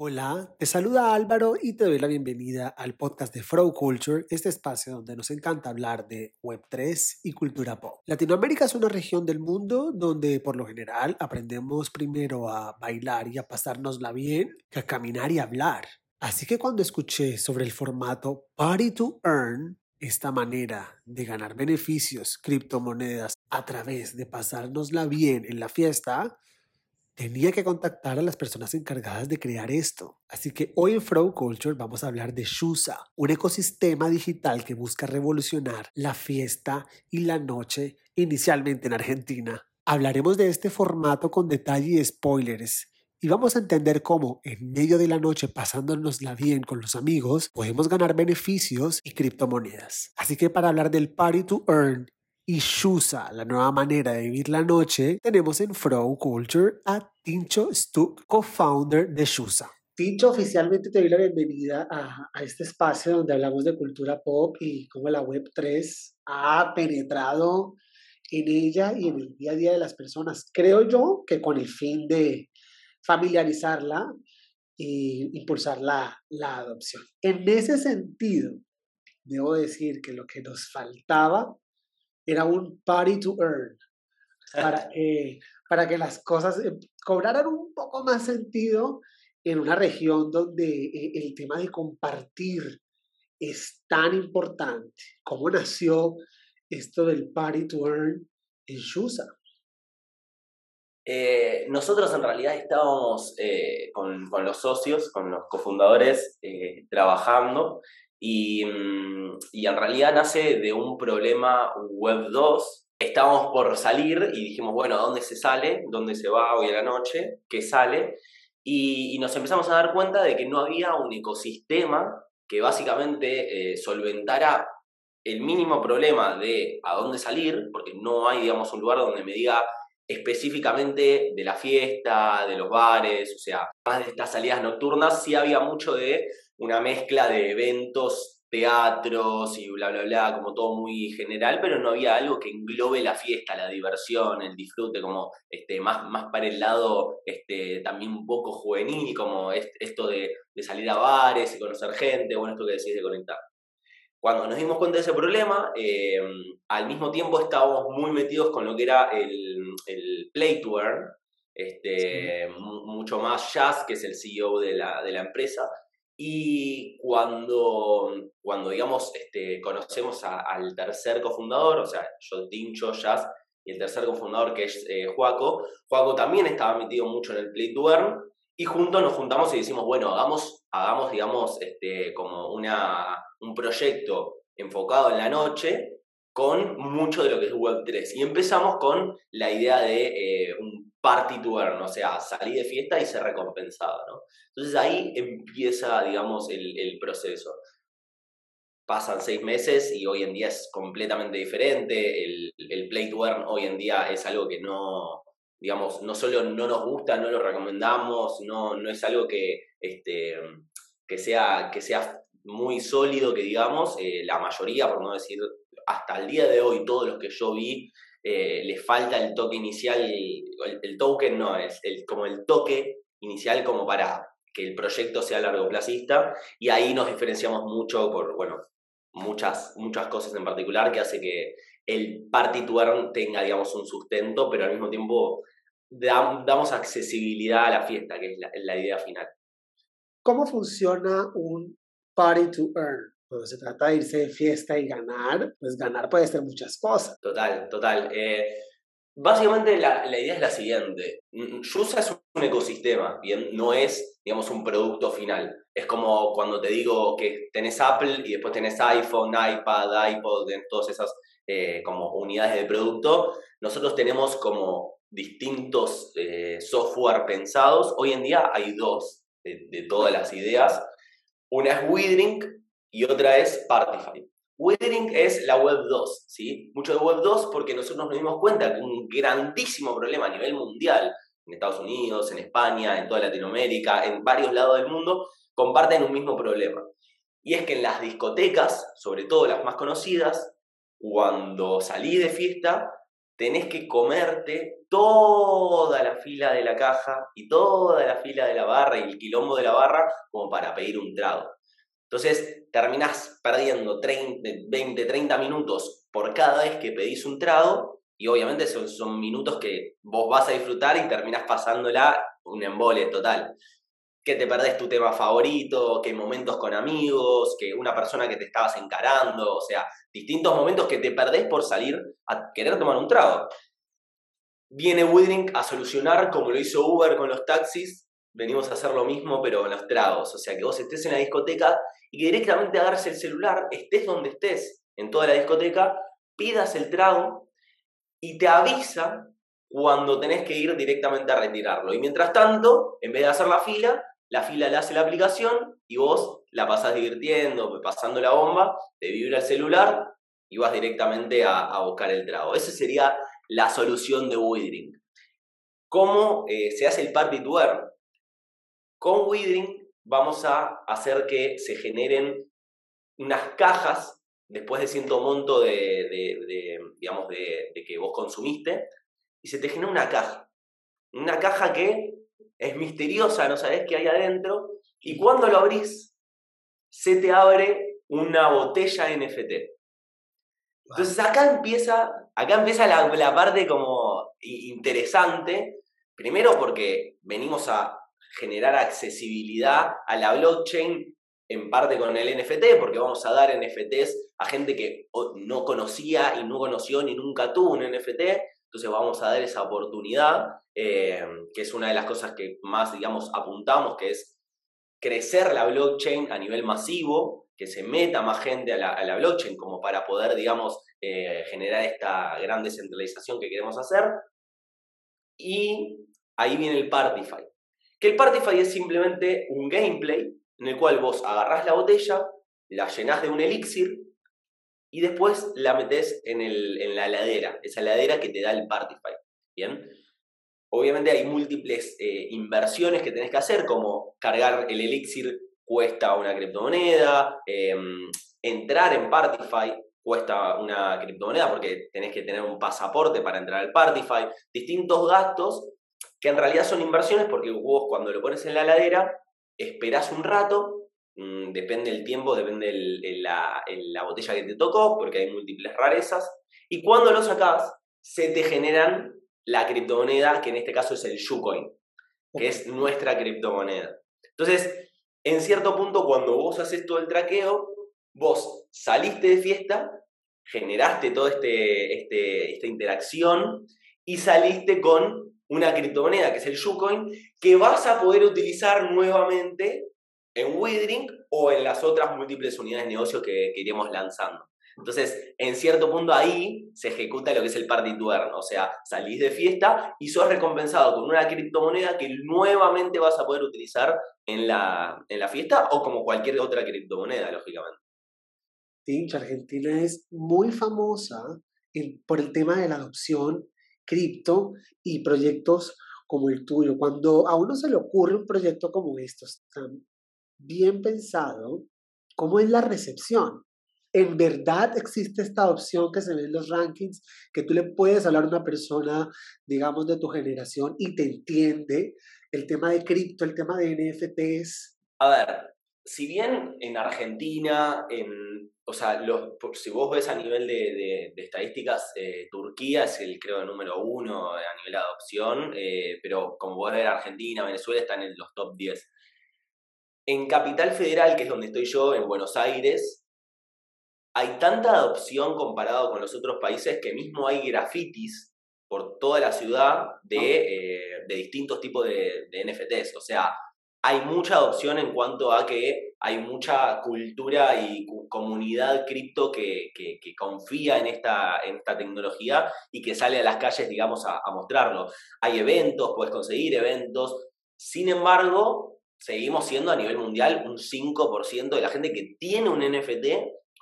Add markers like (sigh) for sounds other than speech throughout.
Hola, te saluda Álvaro y te doy la bienvenida al podcast de Flow Culture, este espacio donde nos encanta hablar de Web3 y cultura pop. Latinoamérica es una región del mundo donde por lo general aprendemos primero a bailar y a pasárnosla bien que a caminar y hablar. Así que cuando escuché sobre el formato Party to Earn, esta manera de ganar beneficios, criptomonedas a través de pasárnosla bien en la fiesta, tenía que contactar a las personas encargadas de crear esto. Así que hoy en Flow Culture vamos a hablar de Shusa, un ecosistema digital que busca revolucionar la fiesta y la noche inicialmente en Argentina. Hablaremos de este formato con detalle y spoilers. Y vamos a entender cómo, en medio de la noche, pasándonosla bien con los amigos, podemos ganar beneficios y criptomonedas. Así que para hablar del Party to Earn y Shusa, la nueva manera de vivir la noche, tenemos en Flow Culture a Tincho Stuck, co-founder de Shusa. Tincho, oficialmente te doy la bienvenida a, a, este espacio donde hablamos de cultura pop y cómo la Web3 ha penetrado en ella y en el día a día de las personas. Creo yo que con el fin de familiarizarla e impulsar la, la adopción. En ese sentido, debo decir que lo que nos faltaba era un party to earn, para, (laughs) para que las cosas eh, cobraran un poco más sentido en una región donde eh, el tema de compartir es tan importante. ¿Cómo nació esto del party to earn en Shusa? Eh, nosotros en realidad estábamos con, con, los socios, con los cofundadores, trabajando Mm, y, en realidad nace de un problema Web 2. Estábamos por salir y dijimos, bueno, ¿a dónde se sale? ¿Dónde se va hoy a la noche? ¿Qué sale? Y, nos empezamos a dar cuenta de que no había un ecosistema que básicamente eh, solventara el mínimo problema de a dónde salir, porque no hay, digamos, un lugar donde me diga específicamente de la fiesta, de los bares, o sea, más de estas salidas nocturnas, sí había mucho de una mezcla de eventos, teatros y bla, bla, bla, como todo muy general, pero no había algo que englobe la fiesta, la diversión, el disfrute, como este, más, más para el lado este, también un poco juvenil, como esto de, salir a bares y conocer gente, bueno, esto que decís de conectar. Cuando nos dimos cuenta de ese problema, eh, al mismo tiempo estábamos muy metidos con lo que era el, el Play to Earn, este, mucho más Jazz, que es el CEO de la, de la empresa, y cuando, cuando digamos, este, conocemos al tercer cofundador, o sea, yo, Tincho, Jazz, y el tercer cofundador que es eh, Juaco, Juaco también estaba metido mucho en el Play to Earn, y juntos nos juntamos y decimos, bueno, hagamos, hagamos digamos, este, como una, un proyecto enfocado en la noche con mucho de lo que es Web3. Y empezamos con la idea de eh, un party to earn, o sea, salir de fiesta y ser recompensado, ¿no? Entonces ahí empieza, digamos, el, proceso. Pasan seis meses y hoy en día es completamente diferente. El, el play to earn hoy en día es algo que no, digamos, no solo no nos gusta, no lo recomendamos, no, no es algo que, este, que, sea, que sea muy sólido, que digamos, eh, la mayoría, por no decir hasta el día de hoy, todos los que yo vi, eh, le falta el toque inicial, el, token no, es el, como el toque inicial como para que el proyecto sea largo placista y ahí nos diferenciamos mucho por, bueno, muchas, muchas cosas en particular que hace que el party to earn tenga, digamos, un sustento, pero al mismo tiempo damos accesibilidad a la fiesta, que es la idea final. ¿Cómo funciona un party to earn? Cuando se trata de irse de fiesta y ganar, pues ganar puede ser muchas cosas. Total, total. Eh, básicamente la, idea es la siguiente. Yusa es un ecosistema, ¿bien? No es, digamos, un producto final. Es como cuando te digo que tenés Apple y después tenés iPhone, iPad, iPod, todas esas eh, como unidades de producto. Nosotros tenemos como distintos eh, software pensados. Hoy en día hay dos de todas las ideas. Una es WeDrink, y otra es Partify. Withering es la Web 2, ¿sí? Mucho de Web 2 porque nosotros nos dimos cuenta que un grandísimo problema a nivel mundial, en Estados Unidos, en España, en toda Latinoamérica, en varios lados del mundo, comparten un mismo problema. Y es que en las discotecas, sobre todo las más conocidas, cuando salís de fiesta, tenés que comerte toda la fila de la caja y toda la fila de la barra y el quilombo de la barra como para pedir un trago. Entonces terminás perdiendo 30, 20, 30 minutos por cada vez que pedís un trago y obviamente son, son minutos que vos vas a disfrutar y terminás pasándola un embole total. Que te perdés tu tema favorito, que momentos con amigos, que una persona que te estabas encarando, o sea, distintos momentos que te perdés por salir a querer tomar un trago. Viene Widring a solucionar, como lo hizo Uber con los taxis, venimos a hacer lo mismo, pero con los tragos. O sea, que vos estés en la discoteca y que directamente agarres el celular, estés donde estés, en toda la discoteca, pidas el trago y te avisa cuando tenés que ir directamente a retirarlo. Y mientras tanto, en vez de hacer la fila, la fila la hace la aplicación y vos la pasás divirtiendo, pasando la bomba, te vibra el celular y vas directamente a, buscar el trago. Esa sería la solución de Withering. ¿Cómo eh, se hace el party to earn? Con Withering vamos a hacer que se generen unas cajas después de cierto monto de, digamos, de, de que vos consumiste y se te genera una caja. Una caja que es misteriosa, no sabes qué hay adentro, y cuando lo abrís, se te abre una botella NFT. Entonces acá empieza, acá empieza la, la parte como interesante, primero porque venimos a generar accesibilidad a la blockchain en parte con el NFT, porque vamos a dar NFTs a gente que no conocía y no conoció ni nunca tuvo un NFT, entonces vamos a dar esa oportunidad, eh, que es una de las cosas que más, digamos, apuntamos, que es crecer la blockchain a nivel masivo, que se meta más gente a la, blockchain como para poder, digamos, eh, generar esta gran descentralización que queremos hacer. Y ahí viene el Partify. Que el Partify es simplemente un gameplay en el cual vos agarrás la botella, la llenás de un elixir y después la metes en, en la heladera, esa heladera que te da el Partify. ¿Bien? Obviamente hay múltiples eh, inversiones que tenés que hacer, como cargar el Elixir cuesta una criptomoneda, em, entrar en Partify cuesta una criptomoneda porque tenés que tener un pasaporte para entrar al Partify, distintos gastos que en realidad son inversiones porque vos cuando lo pones en la heladera esperás un rato Mm, depende el tiempo, depende la, la, botella que te tocó, porque hay múltiples rarezas. Y cuando lo sacas, se te generan la criptomoneda, que en este caso es el Shucoin, que es nuestra criptomoneda. Entonces, en cierto punto, cuando vos haces todo el traqueo, vos saliste de fiesta, generaste toda este, este, esta interacción y saliste con una criptomoneda, que es el Shucoin, que vas a poder utilizar nuevamente en Withering o en las otras múltiples unidades de negocio que, que iremos lanzando. Entonces, en cierto punto ahí se ejecuta lo que es el party to earn, o sea, salís de fiesta y sos recompensado con una criptomoneda que nuevamente vas a poder utilizar en la, en la fiesta o como cualquier otra criptomoneda, lógicamente. Sí, Argentina es muy famosa por el tema de la adopción cripto y proyectos como el tuyo. Cuando a uno se le ocurre un proyecto como estos, bien pensado, ¿cómo es la recepción? ¿En verdad existe esta opción que se ve en los rankings, que tú le puedes hablar a una persona, digamos, de tu generación y te entiende el tema de cripto, el tema de NFTs? A ver, si bien en Argentina, en, o sea, los, si vos ves a nivel de, estadísticas, eh, Turquía es el, creo, el número uno a nivel de adopción, eh, pero como vos ves, Argentina, Venezuela están en los top 10. En Capital Federal, que es donde estoy yo, en Buenos Aires, hay tanta adopción comparado con los otros países que mismo hay grafitis por toda la ciudad de, eh, distintos tipos de, NFTs. O sea, hay mucha adopción en cuanto a que hay mucha cultura y comunidad cripto que, confía en esta, esta tecnología y que sale a las calles, digamos, a, mostrarlo. Hay eventos, puedes conseguir eventos. Sin embargo, seguimos siendo a nivel mundial un 5% de la gente que tiene un NFT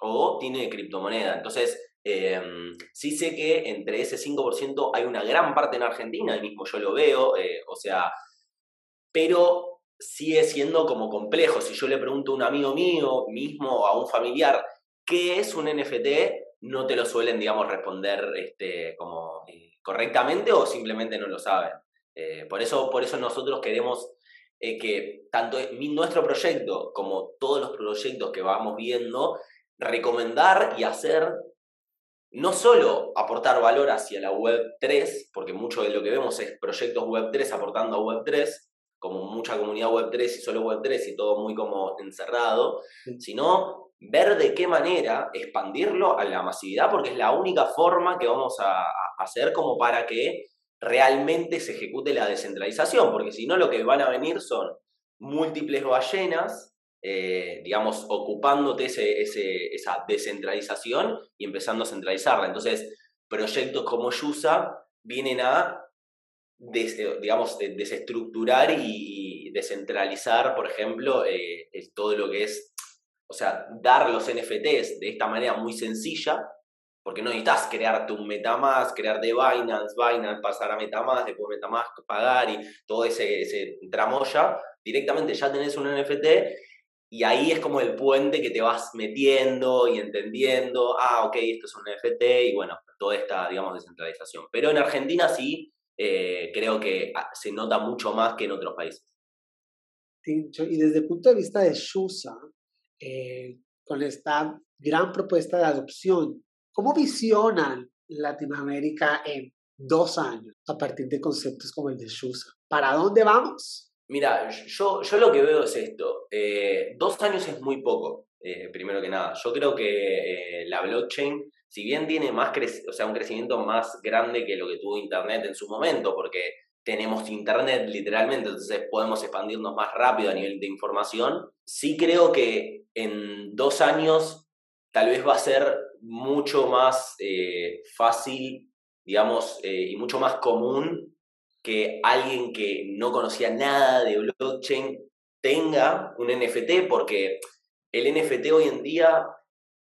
o tiene criptomoneda. Entonces, em, sí sé que entre ese 5% hay una gran parte en Argentina, y mismo yo lo veo, eh, o sea, pero sigue siendo como complejo. Si yo le pregunto a un amigo mío mismo a un familiar, ¿qué es un NFT? no te lo suelen, digamos, responder este, como eh, correctamente o simplemente no lo saben. Eh, por, eso, por eso nosotros queremos eh, que tanto nuestro proyecto como todos los proyectos que vamos viendo, recomendar y hacer no solo aportar valor hacia la Web 3, porque mucho de lo que vemos es proyectos Web 3 aportando a Web 3, como mucha comunidad Web 3 y solo Web 3 y todo muy como encerrado, sino ver de qué manera expandirlo a la masividad, porque es la única forma que vamos a, hacer como para que realmente se ejecute la descentralización, porque si no lo que van a venir son múltiples ballenas, eh, digamos, ocupándote ese, esa descentralización y empezando a centralizarla. Entonces, proyectos como Yusa vienen a eh, digamos, desestructurar y descentralizar, por ejemplo, eh, todo lo que es, o sea, dar los NFTs de esta manera muy sencilla, porque no necesitas crearte un Metamask, crearte Binance, Binance, pasar a Metamask, después Metamask, pagar y todo ese, ese tramoya, directamente ya tenés un NFT y ahí es como el puente que te vas metiendo y entendiendo, ah, ok, esto es un NFT y bueno, toda esta, digamos, descentralización. Pero en Argentina sí, eh, creo que ah, se nota mucho más que en otros países. Y desde el punto de vista de Shusa, eh, con esta gran propuesta de adopción, ¿cómo visionan Latinoamérica en dos años a partir de conceptos como el de Shusa? ¿Para dónde vamos? Mira, yo, yo lo que veo es esto. Eh, dos años es muy poco, primero que nada. Yo creo que la blockchain si bien tiene más o sea, un crecimiento más grande que lo que tuvo Internet en su momento, porque tenemos Internet literalmente, entonces podemos expandirnos más rápido a nivel de información, sí creo que en dos años tal vez va a ser mucho más eh, fácil, digamos, eh, y mucho más común que alguien que no conocía nada de blockchain tenga un NFT, porque el NFT hoy en día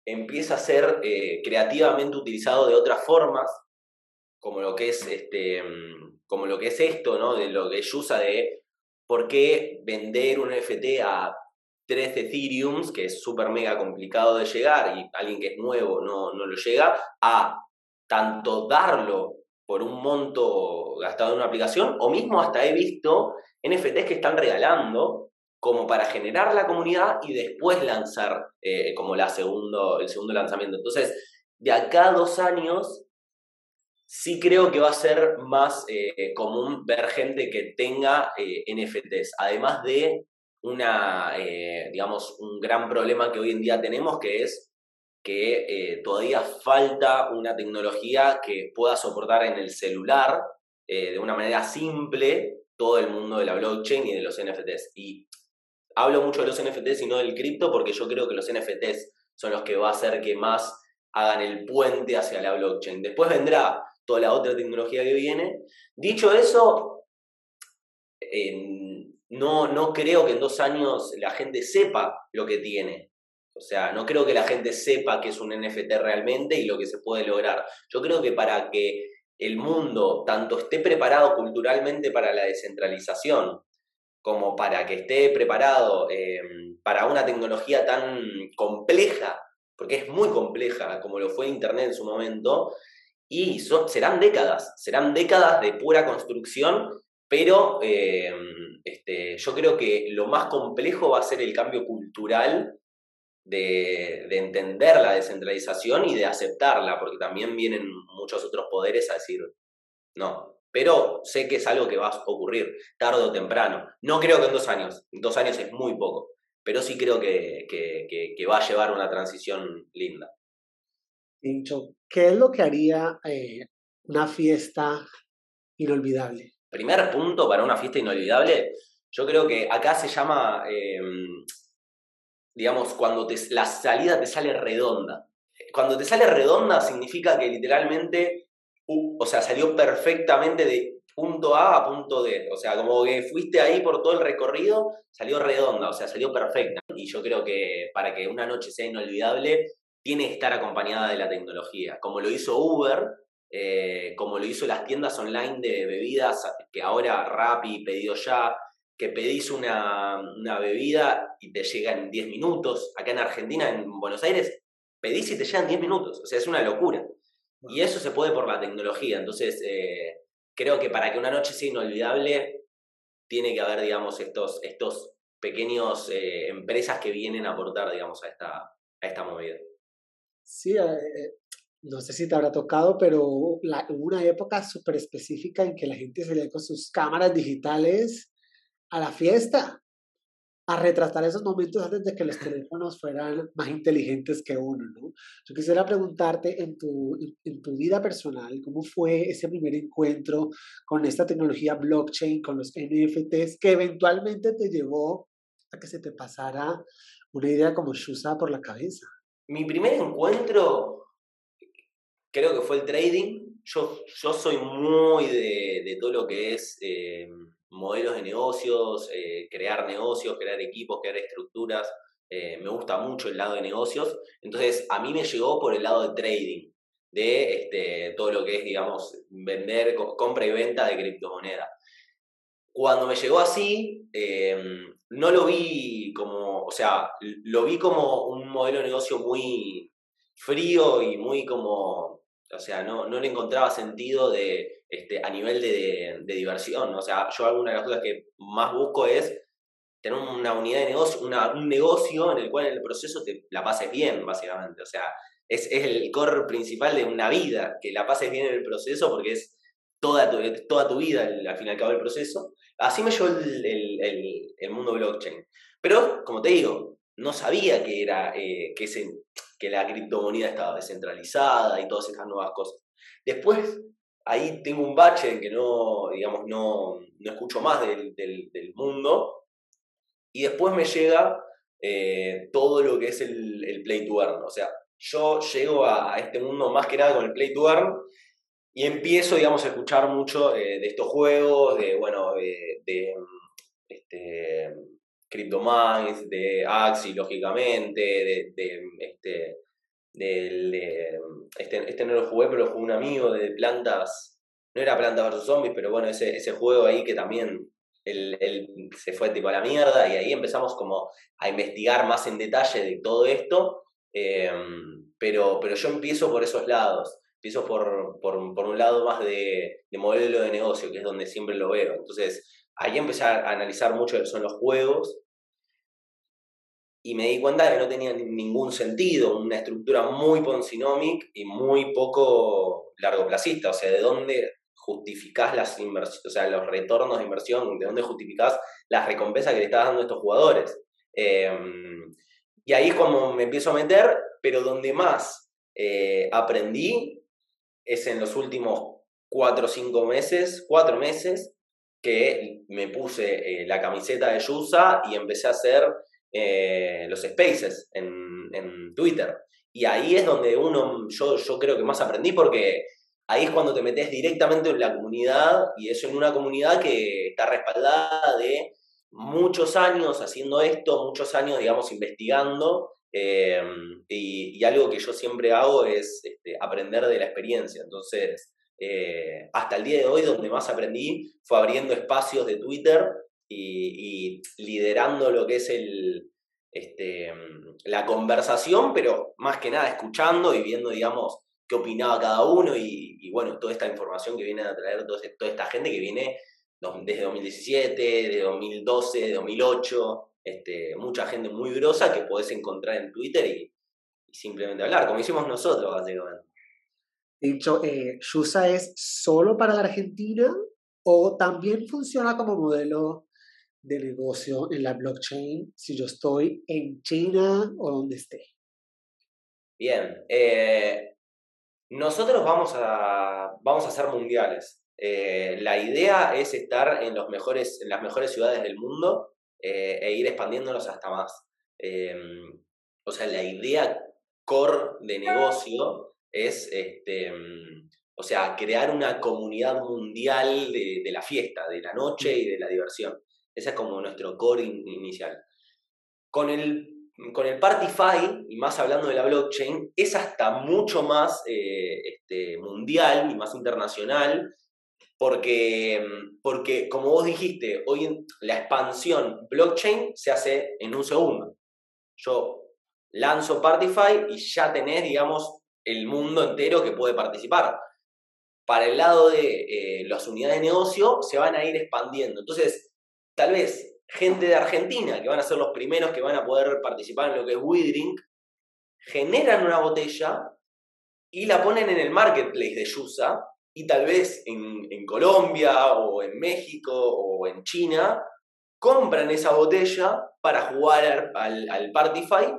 empieza a ser eh, creativamente utilizado de otras formas, como lo que es este, como lo que es esto, ¿no? De lo que usa de por qué vender un NFT a tres Ethereums, que es súper mega complicado de llegar y alguien que es nuevo no, no lo llega, a tanto darlo por un monto gastado en una aplicación, o mismo hasta he visto NFTs que están regalando como para generar la comunidad y después lanzar eh, como la segundo, el segundo lanzamiento. Entonces, de acá a dos años, sí creo que va a ser más eh, común ver gente que tenga eh, NFTs, además de una, digamos, un gran problema que hoy en día tenemos, que es que todavía falta una tecnología que pueda soportar en el celular de una manera simple todo el mundo de la blockchain y de los NFTs. Hablo mucho de los NFTs y no del cripto porque yo creo que los NFTs son los que va a hacer que más hagan el puente hacia la blockchain. Después vendrá toda la otra tecnología que viene. Dicho eso, no, no creo que en dos años la gente sepa lo que tiene. O sea, no creo que la gente sepa qué es un NFT realmente y lo que se puede lograr. Yo creo que para que el mundo tanto esté preparado culturalmente para la descentralización, como para que esté preparado em, para una tecnología tan compleja, porque es muy compleja como lo fue Internet en su momento, y serán décadas, serán décadas de pura construcción, pero em, este, yo creo que lo más complejo va a ser el cambio cultural de, de, entender la descentralización y de aceptarla, porque también vienen muchos otros poderes a decir, no, pero sé que es algo que va a ocurrir tarde o temprano. No creo que en dos años, dos años es muy poco, pero sí creo que, que, va a llevar una transición linda. Dicho, ¿qué es lo que haría eh, una fiesta inolvidable? Primer punto para una fiesta inolvidable, yo creo que acá se llama, em, digamos, cuando te, la salida te sale redonda. Cuando te sale redonda significa que literalmente o sea, salió perfectamente de punto A a punto D. O sea, como que fuiste ahí por todo el recorrido, salió redonda, o sea, salió perfecta. Y yo creo que para que una noche sea inolvidable, tiene que estar acompañada de la tecnología. Como lo hizo Uber, eh, como lo hizo las tiendas online de bebidas, que ahora Rappi, pedido ya, que pedís una, una bebida y te llega en 10 minutos. Acá en Argentina, en Buenos Aires, pedís y te llegan 10 minutos. O sea, es una locura. Y eso se puede por la tecnología. Entonces, eh, creo que para que una noche sea inolvidable, tiene que haber, digamos, estos, estos pequeños eh, empresas que vienen a aportar, digamos, a esta, a esta movida. Sí, eh, no sé si te habrá tocado, pero la, una época súper específica en que la gente salía con sus cámaras digitales a la fiesta a retratar esos momentos antes de que los teléfonos fueran más inteligentes que uno, ¿no? Yo quisiera preguntarte en tu, en tu vida personal, ¿cómo fue ese primer encuentro con esta tecnología blockchain, con los NFTs, que eventualmente te llevó a que se te pasara una idea como Shusa por la cabeza? Mi primer encuentro creo que fue el trading. Yo, yo soy muy de, de todo lo que es... Eh, modelos de negocios, eh, crear negocios, crear equipos, crear estructuras. Eh, me gusta mucho el lado de negocios. Entonces, a mí me llegó por el lado de trading, de este, todo lo que es, digamos, vender, compra y venta de criptomoneda. Cuando me llegó así, em, no lo vi como, o sea, lo vi como un modelo de negocio muy frío y muy como, o sea, no, no le encontraba sentido de este, a nivel de, diversión. O sea, yo alguna de las cosas que más busco es tener una unidad de negocio, un negocio en el cual en el proceso te la pases bien, básicamente. O sea, es, el core principal de una vida, que la pases bien en el proceso porque es toda tu, toda tu vida al, fin y al cabo del proceso. Así me llevó el, mundo blockchain. Pero, como te digo, no sabía que, era, eh, que, que la criptomoneda estaba descentralizada y todas esas nuevas cosas. Después ahí tengo un bache en que no, digamos, no, no escucho más del, del, mundo. Y después me llega eh, todo lo que es el, el, play to earn. O sea, yo llego a, este mundo más que nada con el play to earn y empiezo, digamos, a escuchar mucho eh, de estos juegos, de, bueno, de, de este, CryptoMines, de Axi, lógicamente, de, este, del, este, este no lo jugué, pero lo jugué un amigo de plantas, no era Plantas vs Zombies, pero bueno, ese, ese juego ahí que también él, se fue tipo a la mierda y ahí empezamos como a investigar más en detalle de todo esto, em, pero, pero yo empiezo por esos lados, empiezo por, por, por un lado más de, de, modelo de negocio, que es donde siempre lo veo, entonces ahí empecé a analizar mucho lo que son los juegos, y me di cuenta de que no tenía ningún sentido, una estructura muy ponzinomic y muy poco largoplacista, o sea, de dónde justificás las inversiones, o sea, los retornos de inversión, de dónde justificás las recompensas que le estás dando a estos jugadores. Em, y ahí es como me empiezo a meter, pero donde más eh, aprendí es en los últimos cuatro o cinco meses, cuatro meses, que me puse eh, la camiseta de Yusa y empecé a hacer eh, los spaces en, en, Twitter. Y ahí es donde uno, yo, yo creo que más aprendí porque ahí es cuando te metes directamente en la comunidad y eso en una comunidad que está respaldada de muchos años haciendo esto, muchos años, digamos, investigando. Eh, y, algo que yo siempre hago es este, aprender de la experiencia. Entonces, eh, hasta el día de hoy, donde más aprendí fue abriendo espacios de Twitter y, liderando lo que es el, este, la conversación, pero más que nada escuchando y viendo, digamos, qué opinaba cada uno y, bueno, toda esta información que viene a traer toda, esta gente que viene desde 2017, de 2012, de 2008, este, mucha gente muy grosa que podés encontrar en Twitter y, simplemente hablar, como hicimos nosotros, básicamente. Dicho, eh, ¿Shusa es solo para la Argentina o también funciona como modelo de negocio en la blockchain si yo estoy en China o donde esté? Bien, eh, nosotros vamos a, vamos a ser mundiales. Eh, la idea es estar en, los mejores, en las mejores ciudades del mundo eh, e ir expandiéndonos hasta más. o sea, la idea core de negocio es, este, o sea, crear una comunidad mundial de, de la fiesta, de la noche y de la diversión. Ese es como nuestro core inicial. Con el, con el Partify, y más hablando de la blockchain, es hasta mucho más eh, este, mundial y más internacional, porque, porque como vos dijiste, hoy en la expansión blockchain se hace en un segundo. Yo lanzo Partify y ya tenés, digamos, el mundo entero que puede participar. Para el lado de eh, las unidades de negocio, se van a ir expandiendo. Entonces, tal vez gente de Argentina, que van a ser los primeros que van a poder participar en lo que es WeDrink, generan una botella y la ponen en el marketplace de Yusa y tal vez en, Colombia o en México o en China compran esa botella para jugar al, al Partify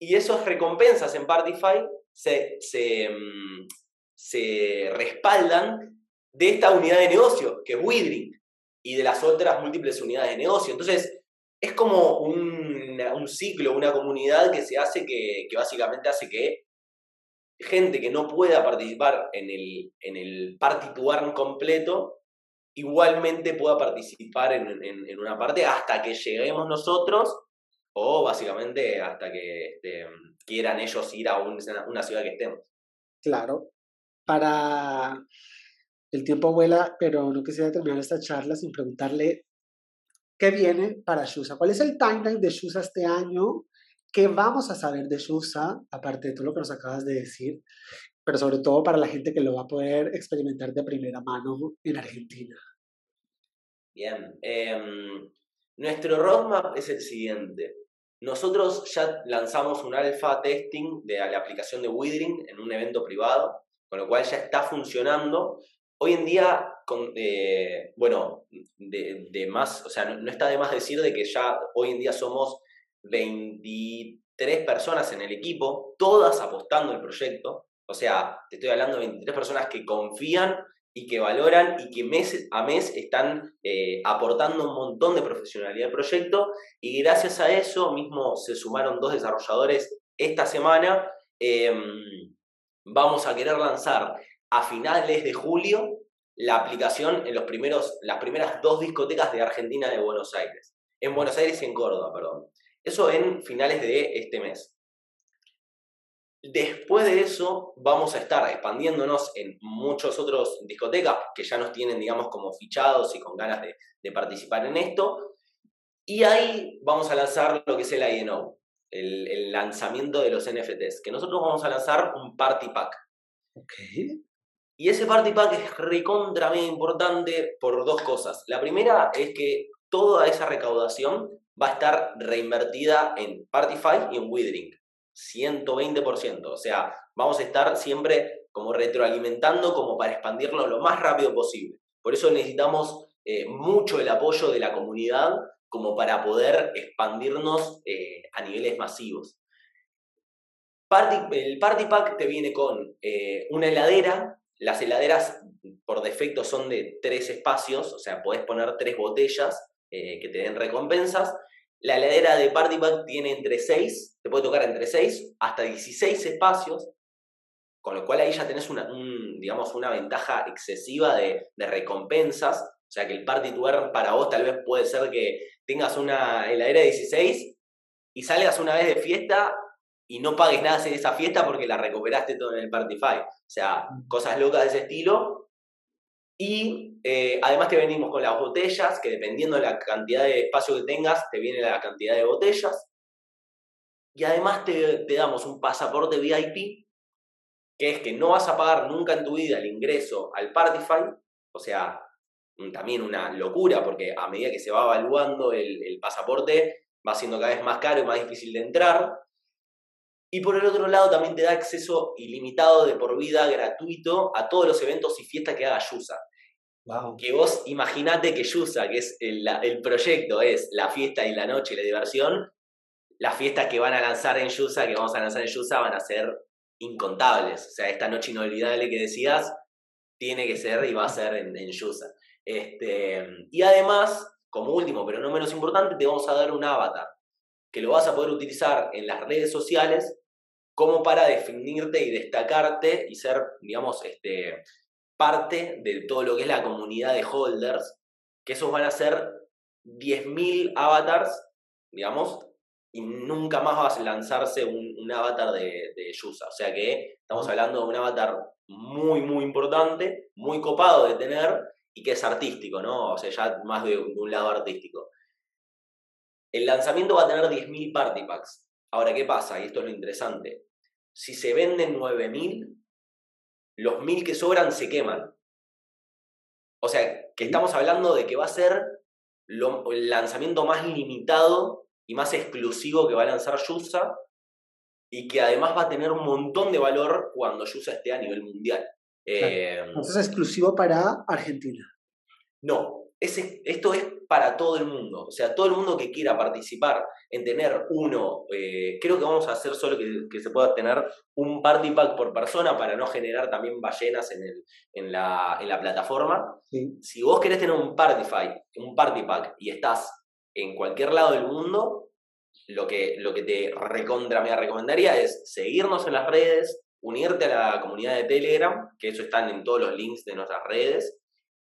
y esas recompensas en Partify se, mm, se, respaldan de esta unidad de negocio, que es WeDrink, y de las otras múltiples unidades de negocio. Entonces, es como un, un ciclo, una comunidad que se hace que, que básicamente hace que gente que no pueda participar en el, en el party to earn completo, igualmente pueda participar en, en, una parte hasta que lleguemos nosotros o básicamente hasta que este, quieran ellos ir a una ciudad que estemos. Claro. Para el tiempo vuela, pero no quisiera terminar esta charla sin preguntarle qué viene para Shusa. ¿Cuál es el timeline de Shusa este año? ¿Qué vamos a saber de Shusa, aparte de todo lo que nos acabas de decir? Pero sobre todo para la gente que lo va a poder experimentar de primera mano en Argentina. Bien. Em, nuestro roadmap es el siguiente. Nosotros ya lanzamos un alfa testing de la aplicación de Withering en un evento privado, con lo cual ya está funcionando. Hoy en día, eh, bueno, de, más, o sea, no, no, está de más decir de que ya hoy en día somos 23 personas en el equipo, todas apostando al proyecto. O sea, te estoy hablando de 23 personas que confían y que valoran y que mes a mes están eh, aportando un montón de profesionalidad al proyecto y gracias a eso mismo se sumaron dos desarrolladores esta semana. Em, vamos a querer lanzar a finales de julio la aplicación en los primeros, las primeras dos discotecas de Argentina de Buenos Aires. En Buenos Aires y en Córdoba, perdón. Eso en finales de este mes. Después de eso, vamos a estar expandiéndonos en muchos otros discotecas que ya nos tienen, digamos, como fichados y con ganas de, participar en esto. Y ahí vamos a lanzar lo que es el INO, el, el, lanzamiento de los NFTs, que nosotros vamos a lanzar un party pack. Okay. Y ese party pack es recontra bien importante por dos cosas. La primera es que toda esa recaudación va a estar reinvertida en Partify y en WeDrink. 120%. O sea, vamos a estar siempre como retroalimentando como para expandirnos lo más rápido posible. Por eso necesitamos eh, mucho el apoyo de la comunidad como para poder expandirnos eh, a niveles masivos. el Party Pack te viene con eh, una heladera. Las heladeras por defecto son de tres espacios, o sea, podés poner tres botellas que te den recompensas. La heladera de Party Pack tiene entre 6, te puede tocar entre 6 hasta 16 espacios, con lo cual ahí ya tenés una, digamos, una ventaja excesiva de, recompensas. O sea que el Party Tour para vos tal vez puede ser que tengas una heladera de 16 y salgas una vez de fiesta y no pagues nada de esa fiesta porque la recuperaste todo en el Partify. O sea, mm. cosas locas de ese estilo y eh, además te venimos con las botellas, que dependiendo de la cantidad de espacio que tengas, te viene la cantidad de botellas. Y además te, damos un pasaporte VIP, que es que no vas a pagar nunca en tu vida el ingreso al Partify, o sea, también una locura, porque a medida que se va evaluando el, el pasaporte, va siendo cada vez más caro y más difícil de entrar. Y por el otro lado también te da acceso ilimitado de por vida, gratuito, a todos los eventos y fiestas que haga Yusa. Que vos imaginate que Yusa, que es el, el, proyecto, es la fiesta y la noche y la diversión, las fiestas que van a lanzar en Yusa, que vamos a lanzar en Yusa, van a ser incontables. O sea, esta noche inolvidable que decías, tiene que ser y va a ser en, en Yusa. Este, y además, como último, pero no menos importante, te vamos a dar un avatar que lo vas a poder utilizar en las redes sociales como para definirte y destacarte y ser, digamos, este, parte de todo lo que es la comunidad de holders, que esos van a ser 10.000 avatars, digamos, y nunca más vas a lanzarse un, avatar de, de Yusa. O sea que estamos hablando de un avatar muy, muy importante, muy copado de tener y que es artístico, ¿no? O sea, ya más de, de un lado artístico. El lanzamiento va a tener 10.000 party packs. Ahora, ¿qué pasa? Y esto es lo interesante. Si se venden 9.000, los 1.000 que sobran se queman. O sea, que estamos hablando de que va a ser el lanzamiento más limitado y más exclusivo que va a lanzar Yusa y que además va a tener un montón de valor cuando Yusa esté a nivel mundial. Eh, es exclusivo para Argentina. No, esto es para todo el mundo. O sea, todo el mundo que quiera participar en tener uno, eh, creo que vamos a hacer solo que, se pueda tener un party pack por persona para no generar también ballenas en, el, en, la, en la plataforma. Si vos querés tener un party, un party pack y estás en cualquier lado del mundo, lo que, lo que te recontra me recomendaría es seguirnos en las redes, unirte a la comunidad de Telegram, que eso están en todos los links de nuestras redes,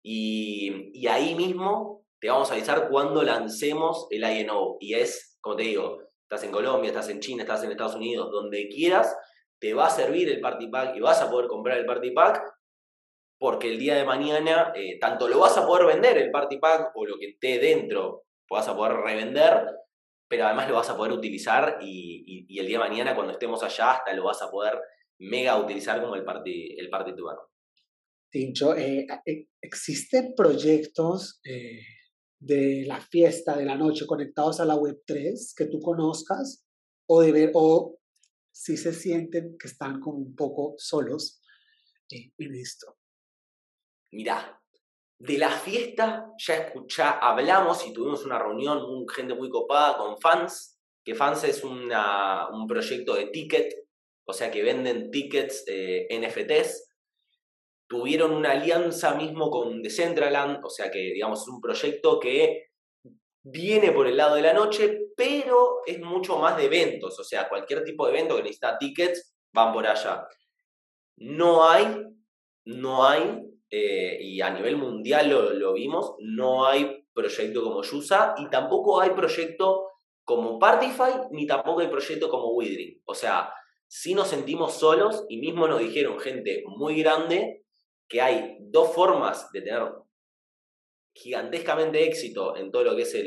y, ahí mismo te vamos a avisar cuando lancemos el INO. Y es, como te digo, estás en Colombia, estás en China, estás en Estados Unidos, donde quieras, te va a servir el Party Pack y vas a poder comprar el Party Pack porque el día de mañana eh, tanto lo vas a poder vender el Party Pack o lo que esté dentro, vas a poder revender, pero además lo vas a poder utilizar y, el día de mañana cuando estemos allá hasta lo vas a poder mega utilizar como el Party, el party. Tincho, eh, eh, ¿existen proyectos eh, de la fiesta de la noche conectados a la Web3 que tú conozcas o, de ver, o si se sienten que están como un poco solos en esto? Mira, de la fiesta ya escuchá, hablamos y tuvimos una reunión, un, gente muy copada con fans, que fans es una, un proyecto de ticket, o sea que venden tickets NFTs tuvieron una alianza mismo con Decentraland, o sea que digamos es un proyecto que viene por el lado de la noche, pero es mucho más de eventos, o sea, cualquier tipo de evento que necesita tickets van por allá. No hay, no hay, eh, y a nivel mundial lo, vimos, no hay proyecto como Yusa y tampoco hay proyecto como Partify, ni tampoco hay proyecto como Withering. O sea, sí nos sentimos solos y mismo nos dijeron gente muy grande que hay dos formas de tener gigantescamente éxito en todo lo que es em,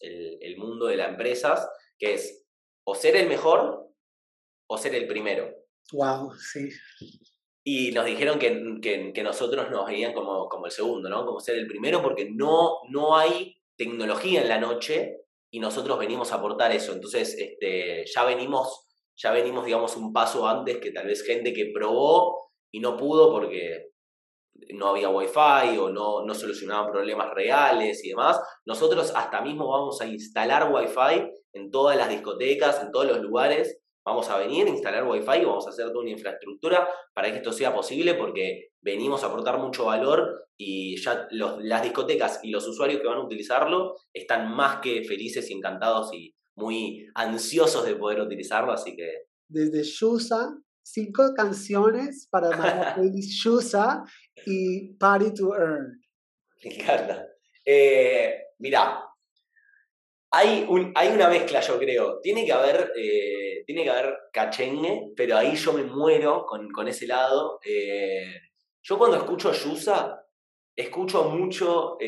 el, el, mundo de las empresas, que es o ser el mejor o ser el primero. Wow, sí. Y nos dijeron que, que, nosotros nos veían como, como, el segundo, ¿no? Como ser el primero, porque no, no hay tecnología en la noche y nosotros venimos a aportar eso. Entonces, este, ya venimos, ya venimos, digamos, un paso antes que tal vez gente que probó y no pudo porque no había wifi o no, no solucionaban problemas reales y demás. Nosotros hasta mismo vamos a instalar wifi en todas las discotecas, en todos los lugares. Vamos a venir a instalar wifi y vamos a hacer toda una infraestructura para que esto sea posible porque venimos a aportar mucho valor y ya las discotecas y los usuarios que van a utilizarlo están más que felices y encantados y muy ansiosos de poder utilizarlo, así que... Desde Shusa cinco canciones para (laughs) la playlist Shusa y Party to Earn. Me encanta. Eh, mira, hay, un, hay una mezcla, yo creo. Tiene que haber, eh, tiene que haber cachengue, pero ahí yo me muero con, con ese lado. Eh, yo cuando escucho Yusa, escucho mucho,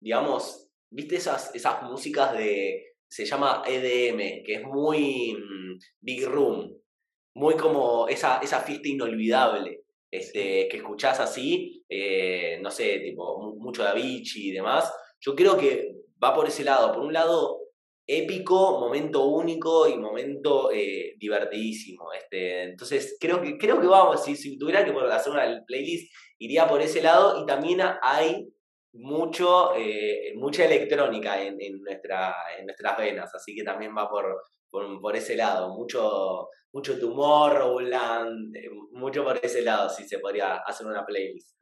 digamos, ¿viste esas, esas músicas de. Se llama EDM, que es muy mm, Big Room muy como esa, esa fiesta inolvidable este, que escuchás así, eh, no sé, tipo, mucho Da Vinci y demás. Yo creo que va por ese lado. Por un lado, épico, momento único y momento eh, divertidísimo. Este, entonces, creo que, creo que vamos, si, si tuviera que hacer una playlist, iría por ese lado y también hay mucho, eh, mucha electrónica en, en, nuestra, en nuestras venas, así que también va por, por, ese lado, mucho, mucho Tomorrowland, mucho por ese lado, si se podría hacer una playlist.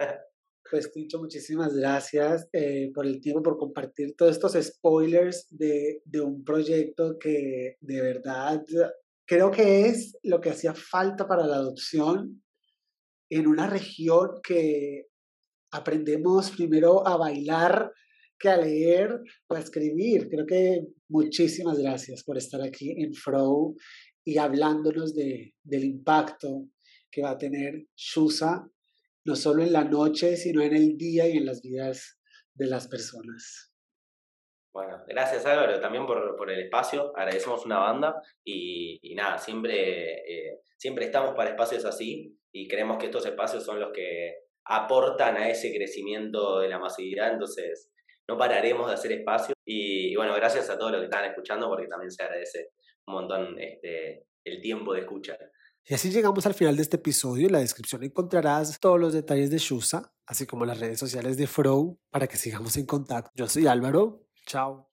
Pues Ticho, muchísimas gracias eh, por el tiempo, por compartir todos estos spoilers de, de, un proyecto que de verdad creo que es lo que hacía falta para la adopción en una región que aprendemos primero a bailar que a leer o a escribir. Creo que muchísimas gracias por estar aquí en Frow y hablándonos de, del impacto que va a tener Shusa, no solo en la noche, sino en el día y en las vidas de las personas. Bueno, gracias Álvaro también por, por el espacio, agradecemos una banda y, nada, siempre, eh, siempre estamos para espacios así y creemos que estos espacios son los que aportan a ese crecimiento de la masividad, entonces no pararemos de hacer espacio y, bueno, gracias a todos los que están escuchando porque también se agradece un montón este, el tiempo de escuchar. Y así llegamos al final de este episodio. En la descripción encontrarás todos los detalles de Shusa, así como las redes sociales de Frow, para que sigamos en contacto. Yo soy Álvaro. Chao.